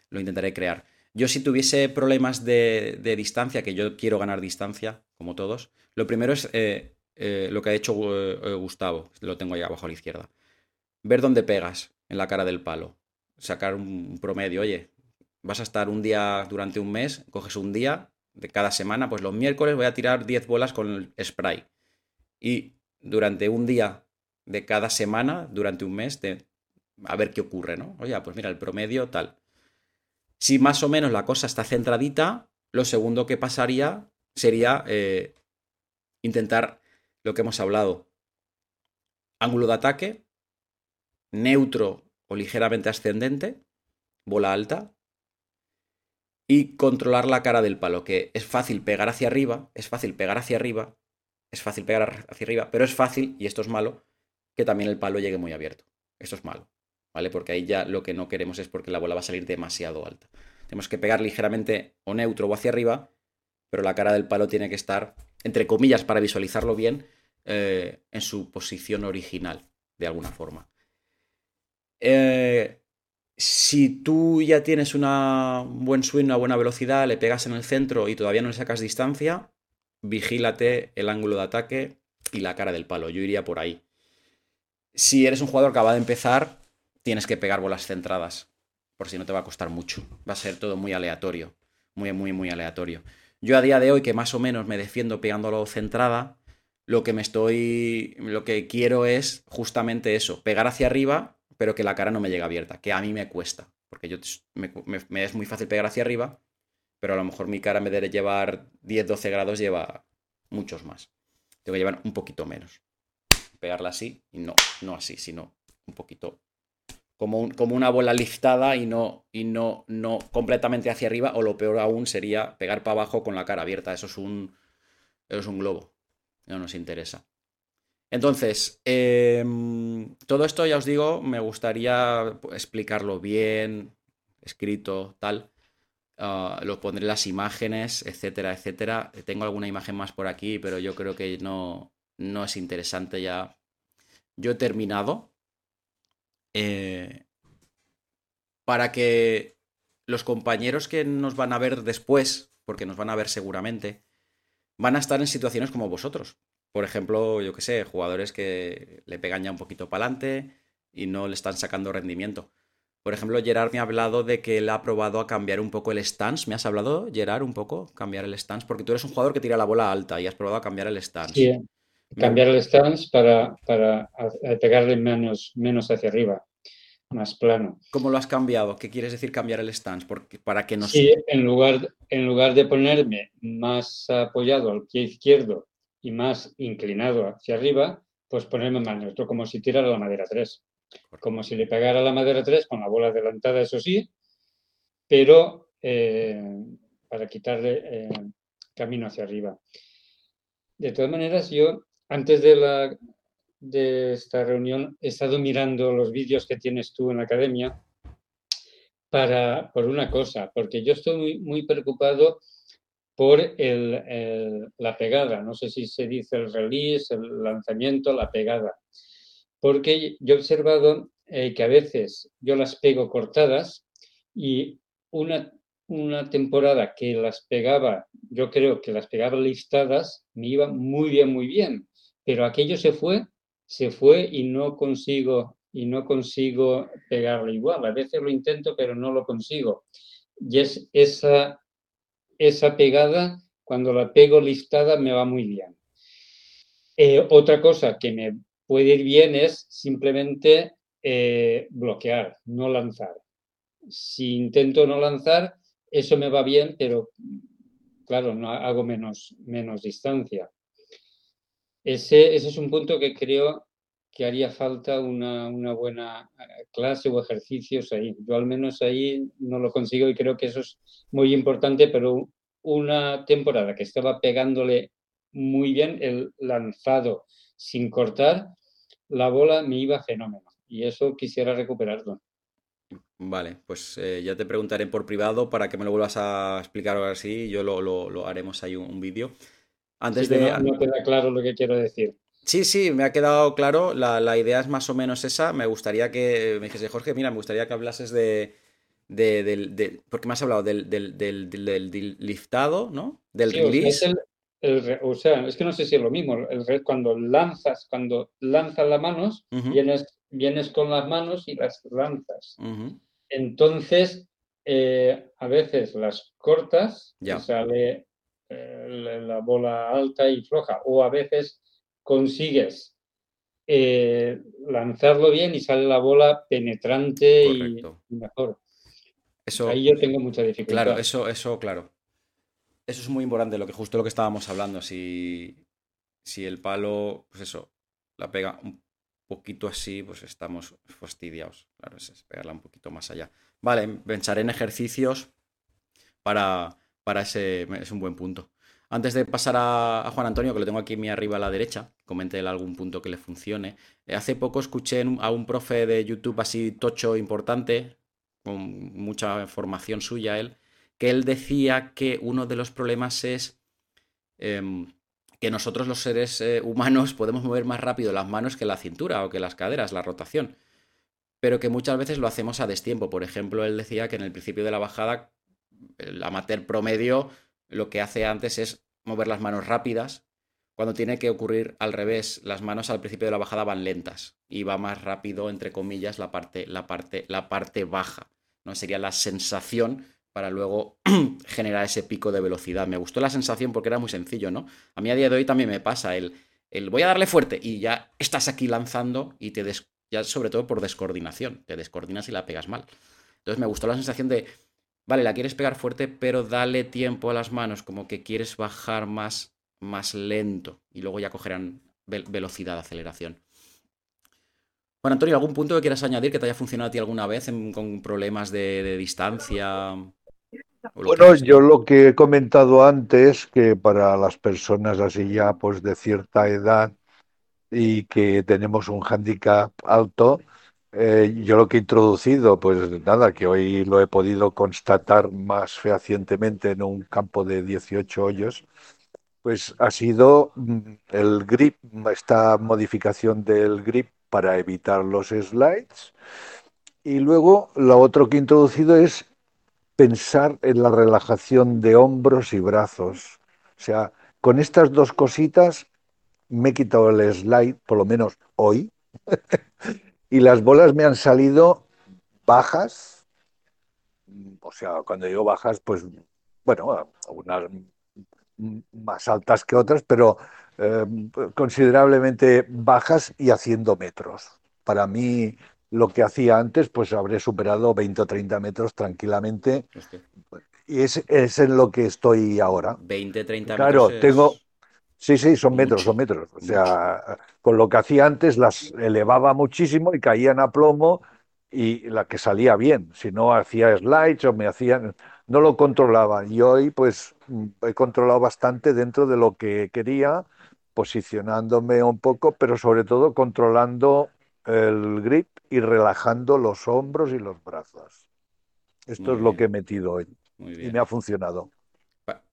Lo intentaré crear. Yo si tuviese problemas de, distancia, que yo quiero ganar distancia, como todos, lo primero es eh, eh, lo que ha hecho Gustavo, lo tengo ahí abajo a la izquierda. Ver dónde pegas en la cara del palo. Sacar un promedio, oye, vas a estar un día durante un mes, coges un día de cada semana, pues los miércoles voy a tirar 10 bolas con el spray. Y durante un día de cada semana, durante un mes, a ver qué ocurre, ¿no? Oye, pues mira, el promedio tal. Si más o menos la cosa está centradita, lo segundo que pasaría sería eh, intentar lo que hemos hablado. Ángulo de ataque, neutro o ligeramente ascendente, bola alta, y controlar la cara del palo, que es fácil pegar hacia arriba, es fácil pegar hacia arriba, es fácil pegar hacia arriba, pero es fácil, y esto es malo, que también el palo llegue muy abierto. Esto es malo, ¿vale? Porque ahí ya lo que no queremos es porque la bola va a salir demasiado alta. Tenemos que pegar ligeramente o neutro o hacia arriba, pero la cara del palo tiene que estar, entre comillas, para visualizarlo bien, eh, en su posición original, de alguna forma. Eh, si tú ya tienes una, un buen swing, una buena velocidad, le pegas en el centro y todavía no le sacas distancia, vigílate el ángulo de ataque y la cara del palo. Yo iría por ahí. Si eres un jugador que acaba de empezar, tienes que pegar bolas centradas, por si no te va a costar mucho. Va a ser todo muy aleatorio, muy, muy, muy aleatorio. Yo a día de hoy, que más o menos me defiendo pegándolo centrada, lo que me estoy. Lo que quiero es justamente eso: pegar hacia arriba, pero que la cara no me llegue abierta, que a mí me cuesta. Porque yo me, es muy fácil pegar hacia arriba, pero a lo mejor mi cara en vez de llevar 10-12 grados lleva muchos más. Tengo que llevar un poquito menos. Pegarla así y no, no así, sino un poquito como, como una bola liftada y no, y no, no completamente hacia arriba, o lo peor aún sería pegar para abajo con la cara abierta. Eso es un, eso es un globo. No nos interesa. Entonces, em, todo esto ya os digo, me gustaría explicarlo bien, escrito, tal. Uh, lo pondré las imágenes, etcétera, etcétera. Tengo alguna imagen más por aquí, pero yo creo que no, no es interesante ya. Yo he terminado. Eh, para que los compañeros que nos van a ver después, porque nos van a ver seguramente, van a estar en situaciones como vosotros. Por ejemplo, yo que sé, jugadores que le pegan ya un poquito para adelante y no le están sacando rendimiento. Por ejemplo, Gerard me ha hablado de que él ha probado a cambiar un poco el stance. ¿Me has hablado, Gerard, un poco? Cambiar el stance, porque tú eres un jugador que tira la bola alta y has probado a cambiar el stance. Sí, cambiar el stance para, para pegarle menos, menos hacia arriba, más plano. ¿Cómo lo has cambiado? ¿Qué quieres decir cambiar el stance? Porque, para que no Sí, en lugar, en lugar de ponerme más apoyado al pie izquierdo y más inclinado hacia arriba, pues ponerme más neutro, como si tirara la madera 3 como si le pegara la madera 3 con la bola adelantada, eso sí, pero eh, para quitarle eh, camino hacia arriba. De todas maneras, yo antes de, la, de esta reunión he estado mirando los vídeos que tienes tú en la academia para, por una cosa, porque yo estoy muy, preocupado por el, la pegada. No sé si se dice el release, el lanzamiento, la pegada porque yo he observado eh, que a veces yo las pego cortadas y una, una temporada que las pegaba, yo creo que las pegaba listadas, me iba muy bien, muy bien, pero aquello se fue, se fue y no consigo y no consigo pegarlo igual. A veces lo intento, pero no lo consigo. Y es esa, esa pegada, cuando la pego listada, me va muy bien. Eh, otra cosa que me puede ir bien es simplemente eh, bloquear, no lanzar. Si intento no lanzar, eso me va bien, pero claro, no hago menos, menos distancia. Ese, ese es un punto que creo que haría falta una, una, buena eh, clase o ejercicios ahí. Yo al menos ahí no lo consigo y creo que eso es muy importante, pero una temporada que estaba pegándole muy bien el lanzado sin cortar, la bola me iba fenómeno y eso quisiera recuperarlo. Vale, pues eh, ya te preguntaré por privado para que me lo vuelvas a explicar ahora sí, yo lo, lo, haremos ahí un, vídeo. Antes de... No, queda claro lo que quiero decir. Sí, sí, me ha quedado claro, la, idea es más o menos esa, me gustaría que me dijese, Jorge, mira, me gustaría que hablases de... de, porque me has hablado del, del, liftado, ¿no? Del release o sea, es que no sé si es lo mismo. El, cuando lanzas, cuando lanzas las manos, vienes, vienes con las manos y las lanzas. Entonces, eh, a veces las cortas, y sale la bola alta y floja, o a veces consigues eh, lanzarlo bien y sale la bola penetrante y, mejor. Eso, Ahí yo tengo mucha dificultad. Claro, eso, eso, claro. Eso es muy importante, lo que justo lo que estábamos hablando. Si, si el palo, pues eso, la pega un poquito así, pues estamos fastidiados. Claro, es pegarla un poquito más allá. Vale, pensaré en ejercicios para, para ese. Es un buen punto. Antes de pasar a, Juan Antonio, que lo tengo aquí mi arriba a la derecha, comente algún punto que le funcione. Eh, hace poco escuché a un profe de YouTube así tocho importante, con mucha formación suya él, que él decía que uno de los problemas es em, que nosotros los seres eh, humanos podemos mover más rápido las manos que la cintura o que las caderas, la rotación, pero que muchas veces lo hacemos a destiempo. Por ejemplo, él decía que en el principio de la bajada, el amateur promedio lo que hace antes es mover las manos rápidas, cuando tiene que ocurrir al revés, las manos al principio de la bajada van lentas y va más rápido, entre comillas, la parte, la parte, la parte baja. ¿no? Sería la sensación para luego (clears throat) generar ese pico de velocidad. Me gustó la sensación porque era muy sencillo, ¿no? A mí a día de hoy también me pasa el, el voy a darle fuerte y ya estás aquí lanzando y te des, ya sobre todo por descoordinación, te descoordinas y la pegas mal. Entonces me gustó la sensación de, vale, la quieres pegar fuerte, pero dale tiempo a las manos, como que quieres bajar más, más lento y luego ya cogerán velocidad, aceleración. Bueno, Antonio, ¿algún punto que quieras añadir que te haya funcionado a ti alguna vez con problemas de distancia? Bueno, yo lo que he comentado antes, que para las personas así ya pues de cierta edad y que tenemos un hándicap alto, eh, yo lo que he introducido, pues nada, que hoy lo he podido constatar más fehacientemente en un campo de 18 hoyos, pues ha sido mm, el grip, esta modificación del grip para evitar los slides. Y luego lo otro que he introducido es pensar en la relajación de hombros y brazos. O sea, con estas dos cositas me he quitado el slide, por lo menos hoy, (laughs) y las bolas me han salido bajas. O sea, cuando digo bajas, pues, bueno, unas más altas que otras, pero eh, considerablemente bajas y haciendo metros. Para mí, lo que hacía antes, pues habré superado 20 o 30 metros tranquilamente. Y es, es en lo que estoy ahora. 20, 30 metros. Claro, tengo. Sí, sí, son metros, son metros. O sea, con lo que hacía antes las elevaba muchísimo y caían a plomo y la que salía bien. Si no hacía slides o me hacían. No lo controlaba. Y hoy, pues, he controlado bastante dentro de lo que quería, posicionándome un poco, pero sobre todo controlando el grip y relajando los hombros y los brazos. Esto es lo que he metido hoy y me ha funcionado.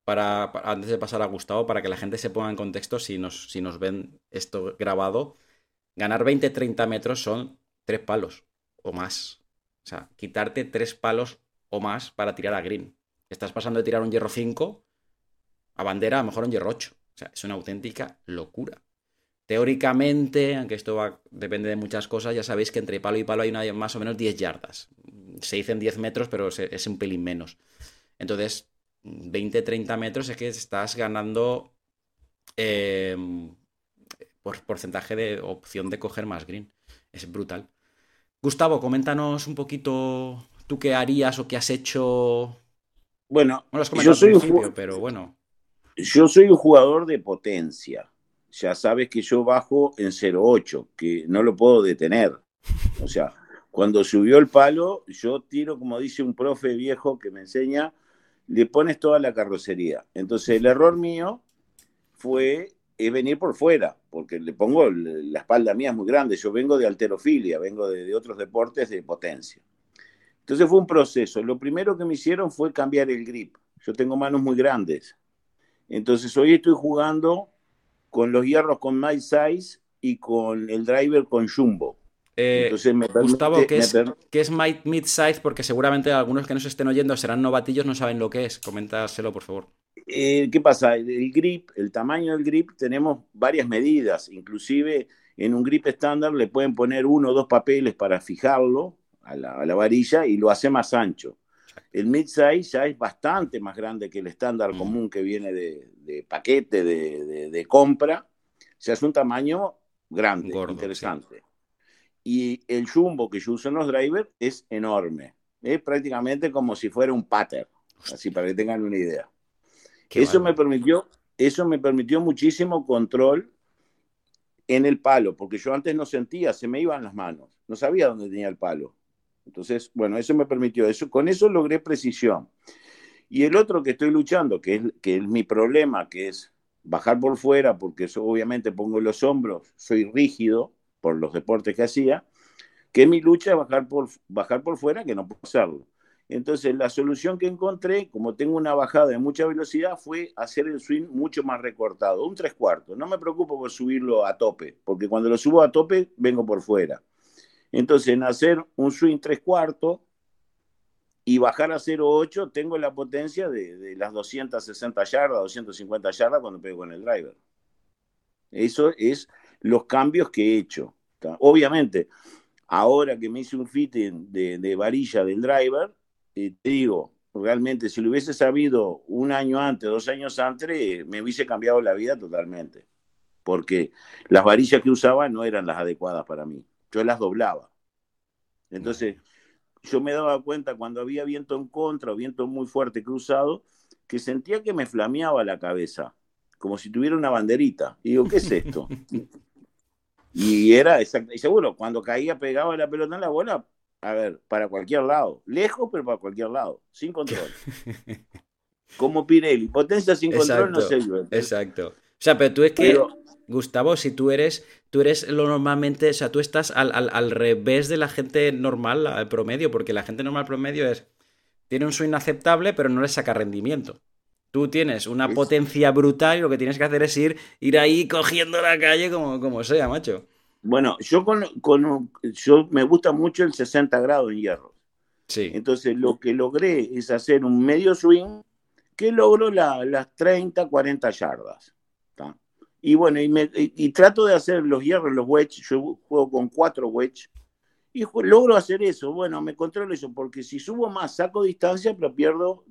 Para, antes de pasar a Gustavo, para que la gente se ponga en contexto, si nos, si nos ven esto grabado, ganar 20-30 metros son tres palos o más. O sea, quitarte tres palos o más para tirar a green. Estás pasando de tirar un hierro 5 a bandera, a lo mejor un hierro 8. O sea, es una auténtica locura. Teóricamente, aunque esto depende de muchas cosas, ya sabéis que entre palo y palo hay una, más o menos 10 yardas. Se dicen 10 metros, pero es un pelín menos. Entonces, 20-30 metros es que estás ganando em, por porcentaje de opción de coger más green. Es brutal. Gustavo, coméntanos un poquito tú qué harías o qué has hecho. Bueno, yo soy pero bueno. Yo soy un jugador de potencia ya sabes que yo bajo en 0,8, que no lo puedo detener. O sea, cuando subió el palo, yo tiro, como dice un profe viejo que me enseña, le pones toda la carrocería. Entonces el error mío fue es venir por fuera, porque le pongo la espalda mía es muy grande, yo vengo de alterofilia, vengo de, de otros deportes de potencia. Entonces fue un proceso. Lo primero que me hicieron fue cambiar el grip. Yo tengo manos muy grandes. Entonces hoy estoy jugando con los hierros con My Size y con el driver con Jumbo. Eh, Entonces me Gustavo, ¿qué es, ¿qué es My Mid Size? Porque seguramente algunos que nos estén oyendo serán novatillos, no saben lo que es. Coméntaselo, por favor. Eh, ¿Qué pasa? El grip, el tamaño del grip, tenemos varias medidas. Inclusive en un grip estándar le pueden poner uno o dos papeles para fijarlo a la, a la varilla y lo hace más ancho. El mid-size ya es bastante más grande que el estándar mm. común que viene de, paquete, de, compra. O sea, es un tamaño grande, interesante. Y el jumbo que yo uso en los drivers es enorme. Es prácticamente como si fuera un pattern, así para que tengan una idea. eso me, permitió, eso me permitió muchísimo control en el palo, porque yo antes no sentía, se me iban las manos, no sabía dónde tenía el palo. Entonces, bueno, eso me permitió eso. Con eso logré precisión. Y el otro que estoy luchando, que es, que es mi problema, que es bajar por fuera, porque eso obviamente pongo los hombros, soy rígido por los deportes que hacía, que mi lucha es bajar por, bajar por fuera, que no puedo hacerlo. Entonces, la solución que encontré, como tengo una bajada de mucha velocidad, fue hacer el swing mucho más recortado, un tres cuartos. No me preocupo por subirlo a tope, porque cuando lo subo a tope, vengo por fuera. Entonces, en hacer un swing tres cuartos y bajar a 0.8, tengo la potencia de, las 260 yardas, 250 yardas cuando pego con el driver. Eso es los cambios que he hecho. Obviamente, ahora que me hice un fitting de, varilla del driver, eh, te digo, realmente, si lo hubiese sabido un año antes, dos años antes, me hubiese cambiado la vida totalmente. Porque las varillas que usaba no eran las adecuadas para mí. Yo las doblaba. Entonces, yo me daba cuenta cuando había viento en contra o viento muy fuerte cruzado, que sentía que me flameaba la cabeza, como si tuviera una banderita. Y digo, ¿qué es esto? (laughs) y era exacto. Y seguro, cuando caía, pegaba la pelota en la bola, a ver, para cualquier lado. Lejos, pero para cualquier lado. Sin control. (laughs) Como Pirelli. Potencia sin control no se Exacto. O sea, pero tú es que, Gustavo, si tú eres, tú eres lo normalmente, o sea, tú estás al, al, revés de la gente normal, al promedio, porque la gente normal promedio es, tiene un swing aceptable, pero no le saca rendimiento. Tú tienes una potencia brutal y lo que tienes que hacer es ir, ir ahí cogiendo la calle como, como sea, macho. Bueno, yo con, con, yo me gusta mucho el 60 grados en hierro. Sí. Entonces lo que logré es hacer un medio swing que logro las 30, 40 yardas. Y bueno, y, me, y, trato de hacer los hierros, los wedges, yo juego con cuatro wedges, y logro hacer eso. Bueno, me controlo eso, porque si subo más, saco distancia, pero pierdo,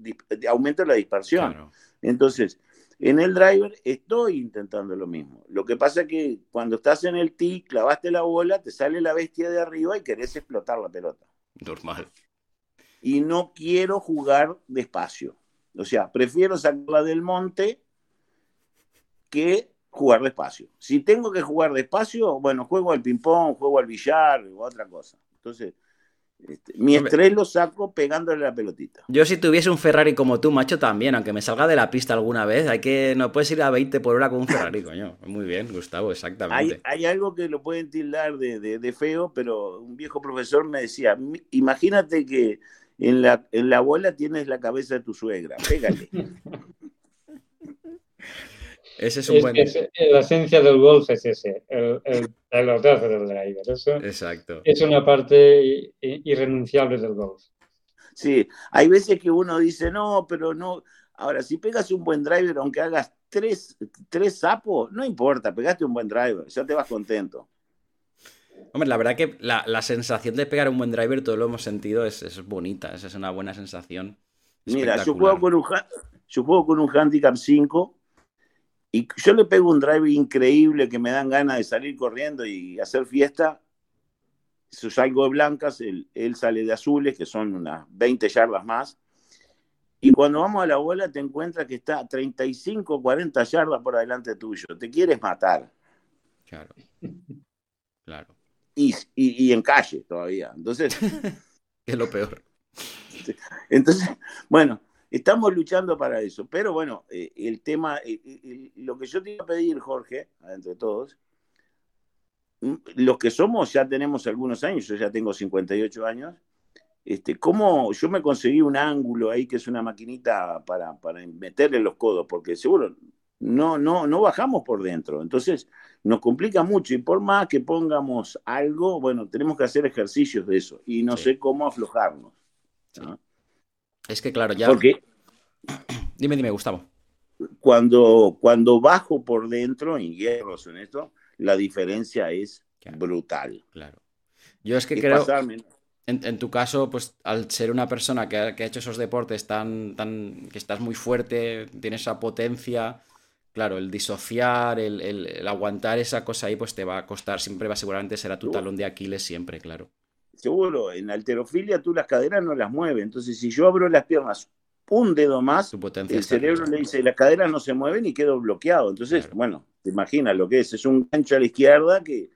aumento la dispersión. Entonces, en el driver estoy intentando lo mismo. Lo que pasa es que cuando estás en el tee, clavaste la bola, te sale la bestia de arriba y querés explotar la pelota. Normal. Y no quiero jugar despacio. O sea, prefiero sacarla del monte que jugar despacio. Si tengo que jugar despacio, bueno, juego al ping-pong, juego al billar o otra cosa. Entonces, este, mi estrés lo saco pegándole la pelotita. Yo si tuviese un Ferrari como tú, macho, también, aunque me salga de la pista alguna vez, hay que no puedes ir a 20 por hora con un Ferrari, (laughs) coño. Muy bien, Gustavo, exactamente. Hay, algo que lo pueden tildar de, feo, pero un viejo profesor me decía, imagínate que en la, en la bola tienes la cabeza de tu suegra, pégale. (laughs) Ese es un buen. la esencia del golf es ese, el, el pelotazo del driver. Eso Exacto. Es una parte irrenunciable del golf. Sí, hay veces que uno dice, no, pero no. Ahora, si pegas un buen driver, aunque hagas tres, tres sapos, no importa, pegaste un buen driver, ya te vas contento. Hombre, la verdad que la, sensación de pegar un buen driver, todo lo hemos sentido, es, es bonita, esa es una buena sensación. Mira, yo juego, con un, yo juego con un handicap 5 y yo le pego un drive increíble que me dan ganas de salir corriendo y hacer fiesta. Yo salgo de blancas, él, sale de azules, que son unas 20 yardas más. Y cuando vamos a la bola te encuentras que está 35, 40 yardas por delante tuyo. Te quieres matar. Claro. Claro. Y, y en calle todavía. Entonces. (laughs) es lo peor. Entonces, bueno, Estamos luchando para eso, pero bueno, eh, el tema, eh, eh, lo que yo te iba a pedir, Jorge, entre todos, mm, los que somos ya tenemos algunos años, yo ya tengo 58 años, este, ¿cómo yo me conseguí un ángulo ahí que es una maquinita para, para meterle los codos? Porque seguro no, no, no bajamos por dentro, entonces nos complica mucho y por más que pongamos algo, bueno, tenemos que hacer ejercicios de eso y no sé cómo aflojarnos. Es que claro, ya. Porque. (clears throat) Dime, dime, Gustavo. Cuando, cuando bajo por dentro en hierros en esto, la diferencia es brutal. Claro. Yo es que creo. En, tu caso, pues al ser una persona que ha, hecho esos deportes tan, tan. que estás muy fuerte, tienes esa potencia. Claro, el disociar, el, aguantar esa cosa ahí, pues te va a costar. Siempre va, seguramente será tu talón de Aquiles, siempre, claro seguro, en alterofilia tú las caderas no las mueves. Entonces, si yo abro las piernas un dedo más, el cerebro le dice, las caderas no se mueven y quedo bloqueado. Entonces, bueno, te imaginas lo que es. Es un gancho a la izquierda que,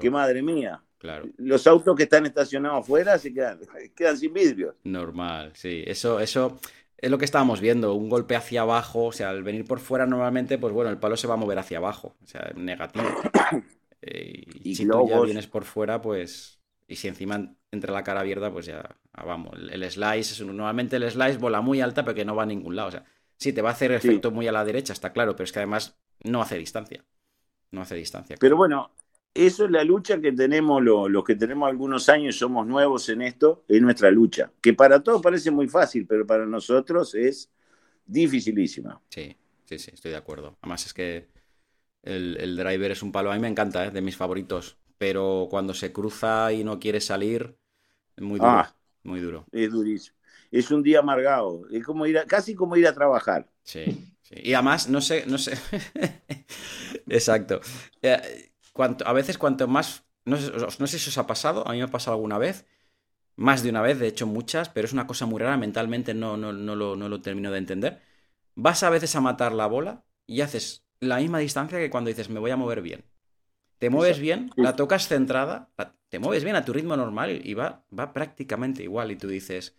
que madre mía. Claro. Los autos que están estacionados afuera se quedan, (laughs) quedan sin vidrios. Normal, sí. Eso, eso es lo que estábamos viendo. Un golpe hacia abajo, o sea, al venir por fuera normalmente, pues bueno, el palo se va a mover hacia abajo. O sea, negativo. (coughs) Eh, y, si tú ya vienes por fuera, pues y si encima entra la cara abierta, pues ya ah, vamos. El, slice, normalmente el slice bola muy alta, pero que no va a ningún lado. O sea, sí, te va a hacer efecto muy a la derecha, está claro, pero es que además no hace distancia. No hace distancia. Pero bueno, eso es la lucha que tenemos los que tenemos algunos años, somos nuevos en esto, es nuestra lucha. Que para todos parece muy fácil, pero para nosotros es dificilísima. Sí, sí, sí, estoy de acuerdo. Además es que el, driver es un palo, a mí me encanta, ¿eh? de mis favoritos pero cuando se cruza y no quiere salir, es muy duro. Ah, muy duro. Es durísimo. es un día amargado. Es como ir casi como ir a trabajar. Sí, Y además, no sé, no sé. (laughs) Exacto. Eh, a veces cuanto más. No sé, no sé si os ha pasado, a mí me ha pasado alguna vez. Más de una vez, de hecho muchas, pero es una cosa muy rara, mentalmente no, no, no, lo, no lo termino de entender. Vas a veces a matar la bola y haces la misma distancia que cuando dices me voy a mover bien. Te mueves bien, la tocas centrada, te mueves bien a tu ritmo normal y va, va prácticamente igual. Y tú dices,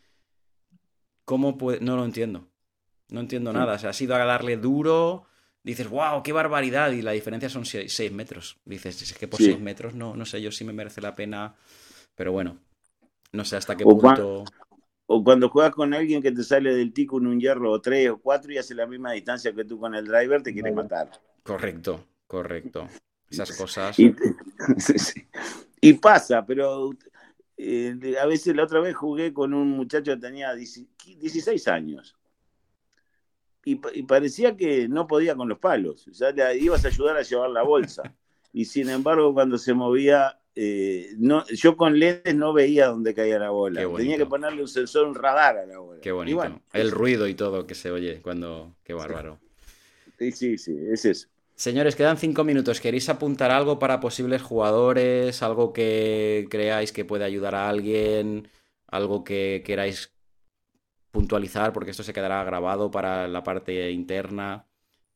¿cómo puede? No lo entiendo. No entiendo nada. O sea, has ido a darle duro, dices, wow, qué barbaridad. Y la diferencia son 6 metros. Dices, es que por 6 metros no, no sé yo si me merece la pena. Pero bueno, no sé hasta qué punto. o cuando juegas con alguien que te sale del tico en un hierro o tres o cuatro y hace la misma distancia que tú con el driver, te quiere matar. Correcto, correcto. Esas cosas. (laughs) Y, pasa, pero eh, a veces la otra vez jugué con un muchacho que tenía 16 años. Y, parecía que no podía con los palos. Ya le ibas a ayudar a llevar la bolsa. Y sin embargo, cuando se movía, eh, no, yo con lentes no veía dónde caía la bola. Tenía que ponerle un sensor, un radar a la bola. Qué bonito. El ruido y todo que se oye cuando. Qué bárbaro. Sí, sí, sí, es eso. Señores, quedan cinco minutos. ¿Queréis apuntar algo para posibles jugadores? ¿Algo que creáis que puede ayudar a alguien? ¿Algo que queráis puntualizar? Porque esto se quedará grabado para la parte interna.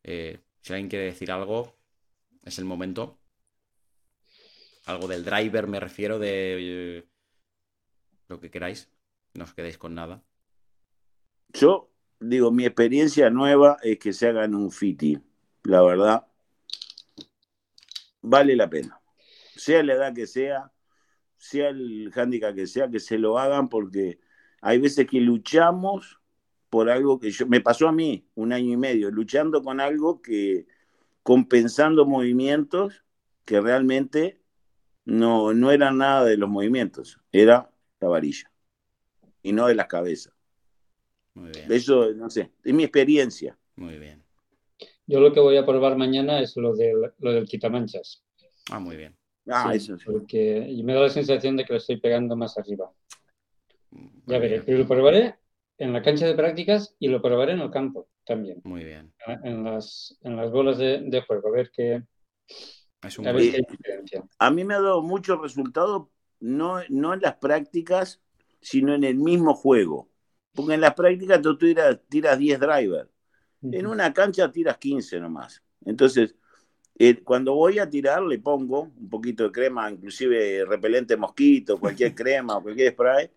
Eh, si alguien quiere decir algo, es el momento. Algo del driver, me refiero, de eh, lo que queráis. No os quedéis con nada. Yo digo, mi experiencia nueva es que se hagan un fiti. La verdad, vale la pena. Sea la edad que sea, sea el handicap que sea, que se lo hagan porque hay veces que luchamos por algo que yo, me pasó a mí un año y medio, luchando con algo que, compensando movimientos que realmente no, no eran nada de los movimientos, era la varilla y no de las cabezas. Muy bien. Eso, no sé, es mi experiencia. Muy bien. Yo lo que voy a probar mañana es lo del, lo del quitamanchas. Ah, muy bien. Ah, eso sí. Porque me da la sensación de que lo estoy pegando más arriba. ya veré, pero lo probaré en la cancha de prácticas y lo probaré en el campo también. Muy bien. En las, en las bolas de, juego, a ver qué. Es un a, ver a mí me ha dado mucho resultado, no, no en las prácticas, sino en el mismo juego. Porque en las prácticas tú tiras, tiras 10 drivers en una cancha tiras 15 nomás. Entonces, eh, cuando voy a tirar le pongo un poquito de crema, inclusive repelente mosquito, cualquier (laughs) crema o cualquier spray.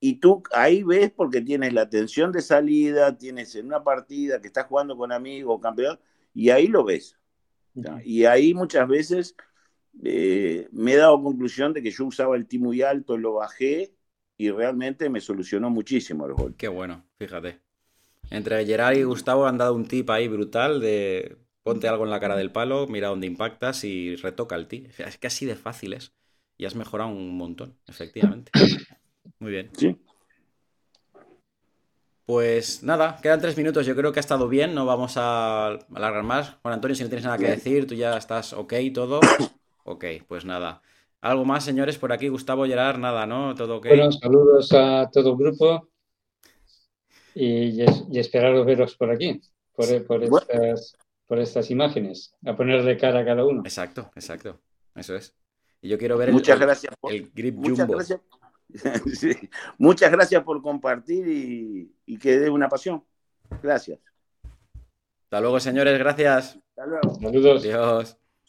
Y tú ahí ves porque tienes la tensión de salida, tienes en una partida que estás jugando con amigos, campeón, y ahí lo ves. Y ahí muchas veces eh, me he dado conclusión de que yo usaba el ti muy alto, lo bajé y realmente me solucionó muchísimo el gol. Qué bueno, fíjate. Entre Gerard y Gustavo han dado un tip ahí brutal de ponte algo en la cara del palo, mira dónde impactas y retoca el tip. Es que así de fácil es. Y has mejorado un montón, efectivamente. Muy bien. Sí. Pues nada, quedan tres minutos. Yo creo que ha estado bien. No vamos a alargar más. Bueno, Antonio, si no tienes nada que decir, tú ya estás ok todo. Ok, pues nada. ¿Algo más, señores? Por aquí, Gustavo, Gerard, nada, ¿no? ¿Todo ok? Bueno, saludos a todo el grupo y, y esperaros veros por aquí, por, estas, por estas imágenes, a ponerle cara a cada uno. Exacto, exacto. Eso es. Y yo quiero ver muchas el, gracias el grip muchas jumbo. Gracias, (laughs) Muchas gracias por compartir y, y que dé una pasión. Gracias. Hasta luego, señores. Gracias. Hasta luego. Saludos. Adiós.